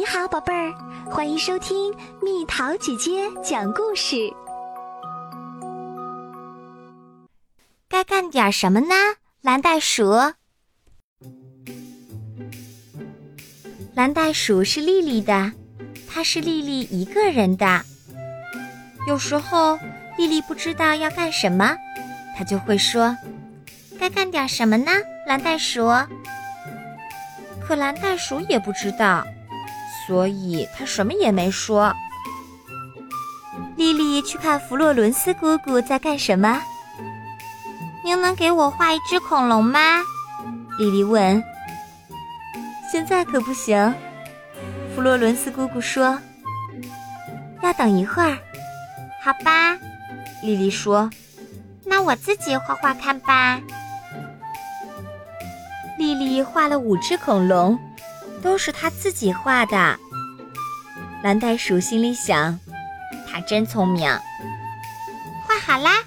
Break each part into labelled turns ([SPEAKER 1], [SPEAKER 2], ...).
[SPEAKER 1] 你好，宝贝儿，欢迎收听蜜桃姐姐讲故事。
[SPEAKER 2] 该干点什么呢？蓝袋鼠。蓝袋鼠是丽丽的，它是丽丽一个人的。有时候丽丽不知道要干什么，她就会说：“该干点什么呢？”蓝袋鼠。可蓝袋鼠也不知道。所以他什么也没说。丽丽去看弗洛伦斯姑姑在干什么。您能给我画一只恐龙吗？丽丽问。现在可不行，弗洛伦斯姑姑说。要等一会儿。好吧，丽丽说。那我自己画画看吧。丽丽画了五只恐龙。都是他自己画的。蓝袋鼠心里想：“他真聪明。”画好啦，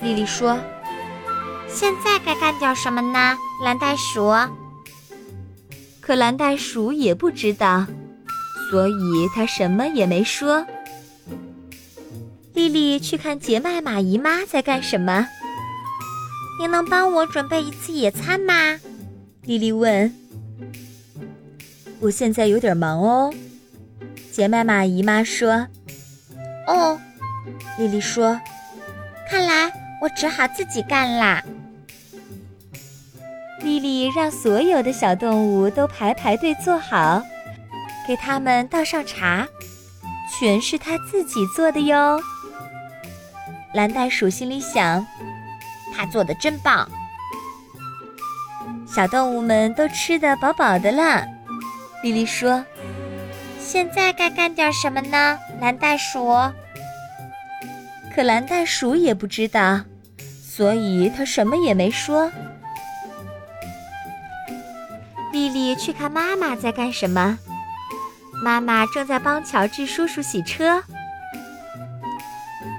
[SPEAKER 2] 丽丽说：“现在该干点什么呢？”蓝袋鼠。可蓝袋鼠也不知道，所以他什么也没说。丽丽去看杰麦玛姨妈在干什么。您能帮我准备一次野餐吗？丽丽问。
[SPEAKER 3] 我现在有点忙哦，杰麦玛姨妈说。
[SPEAKER 2] 哦，丽丽说，看来我只好自己干啦。
[SPEAKER 1] 丽丽让所有的小动物都排排队坐好，给他们倒上茶，全是她自己做的哟。蓝袋鼠心里想，
[SPEAKER 2] 她做的真棒。
[SPEAKER 1] 小动物们都吃得饱饱的了。丽丽说：“
[SPEAKER 2] 现在该干点什么呢？”蓝袋鼠。
[SPEAKER 1] 可蓝袋鼠也不知道，所以他什么也没说。丽丽去看妈妈在干什么。妈妈正在帮乔治叔叔洗车。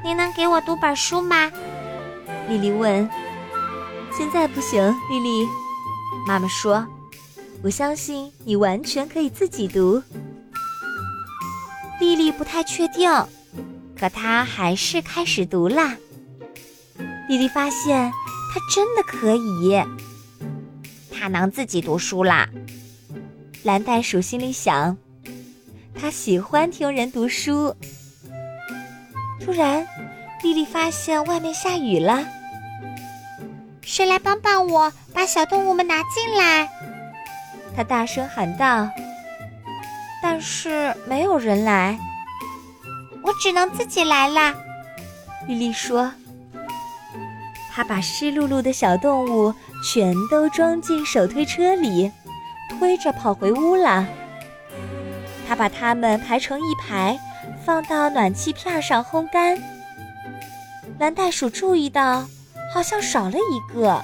[SPEAKER 2] 你能给我读本书吗？
[SPEAKER 1] 丽丽问。现在不行，丽丽。妈妈说。我相信你完全可以自己读。丽丽不太确定，可她还是开始读啦。丽丽发现她真的可以，
[SPEAKER 2] 她能自己读书啦。
[SPEAKER 1] 蓝袋鼠心里想，他喜欢听人读书。突然，丽丽发现外面下雨了。
[SPEAKER 2] 谁来帮帮我，把小动物们拿进来？
[SPEAKER 1] 他大声喊道：“但是没有人来，
[SPEAKER 2] 我只能自己来啦。”
[SPEAKER 1] 丽丽说。他把湿漉漉的小动物全都装进手推车里，推着跑回屋了。他把它们排成一排，放到暖气片上烘干。蓝袋鼠注意到，好像少了一个。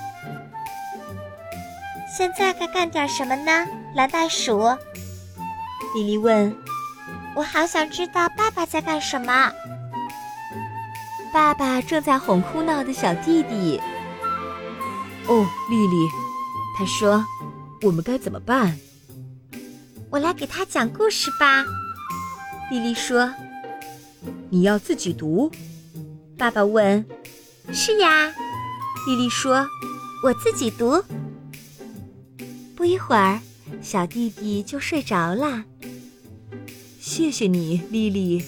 [SPEAKER 2] 现在该干点什么呢？蓝袋鼠，
[SPEAKER 1] 莉莉问。
[SPEAKER 2] 我好想知道爸爸在干什么。
[SPEAKER 1] 爸爸正在哄哭闹的小弟弟。
[SPEAKER 3] 哦，丽丽，他说：“我们该怎么办？”
[SPEAKER 2] 我来给他讲故事吧。
[SPEAKER 1] 丽丽说：“
[SPEAKER 3] 你要自己读？”
[SPEAKER 1] 爸爸问。
[SPEAKER 2] “是呀。”
[SPEAKER 1] 丽丽说：“我自己读。”不一会儿，小弟弟就睡着了。
[SPEAKER 3] 谢谢你，丽丽。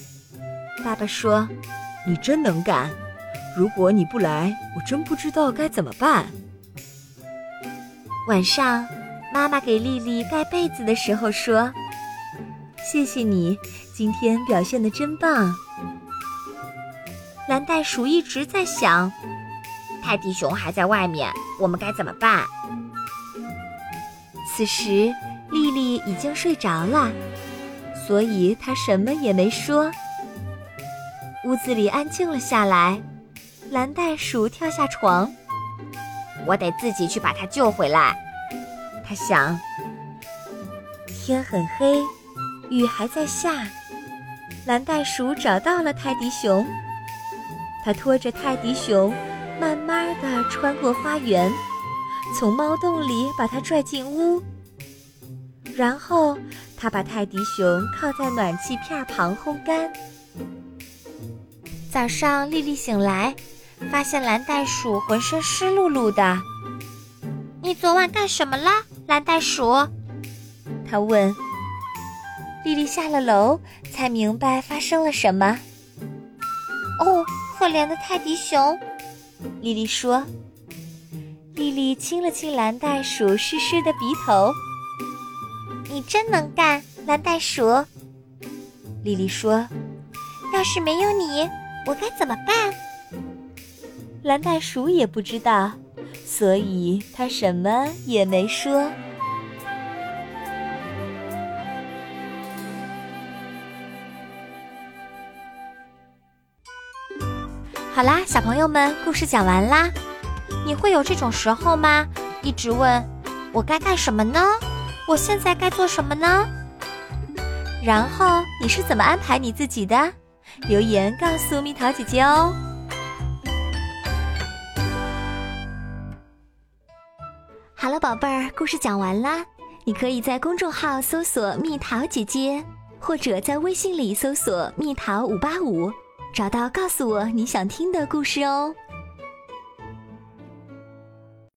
[SPEAKER 1] 爸爸说：“
[SPEAKER 3] 你真能干。如果你不来，我真不知道该怎么办。”
[SPEAKER 1] 晚上，妈妈给丽丽盖被子的时候说：“谢谢你，今天表现的真棒。”蓝袋鼠一直在想：
[SPEAKER 2] 泰迪熊还在外面，我们该怎么办？
[SPEAKER 1] 此时，丽丽已经睡着了，所以她什么也没说。屋子里安静了下来，蓝袋鼠跳下床，
[SPEAKER 2] 我得自己去把它救回来。
[SPEAKER 1] 他想。天很黑，雨还在下，蓝袋鼠找到了泰迪熊，他拖着泰迪熊，慢慢的穿过花园。从猫洞里把它拽进屋，然后他把泰迪熊靠在暖气片旁烘干。
[SPEAKER 2] 早上，丽丽醒来，发现蓝袋鼠浑身湿漉漉的。你昨晚干什么了，蓝袋鼠？
[SPEAKER 1] 他问。丽丽下了楼，才明白发生了什么。
[SPEAKER 2] 哦，可怜的泰迪熊，
[SPEAKER 1] 丽丽说。丽丽亲了亲蓝袋鼠湿湿的鼻头。
[SPEAKER 2] 你真能干，蓝袋鼠。
[SPEAKER 1] 丽丽说。
[SPEAKER 2] 要是没有你，我该怎么办？
[SPEAKER 1] 蓝袋鼠也不知道，所以他什么也没说。
[SPEAKER 2] 好啦，小朋友们，故事讲完啦。你会有这种时候吗？一直问我该干什么呢？我现在该做什么呢？
[SPEAKER 1] 然后你是怎么安排你自己的？留言告诉蜜桃姐姐哦。
[SPEAKER 2] 好了，宝贝儿，故事讲完啦。你可以在公众号搜索“蜜桃姐姐”，或者在微信里搜索“蜜桃五八五”。找到，告诉我你想听的故事哦。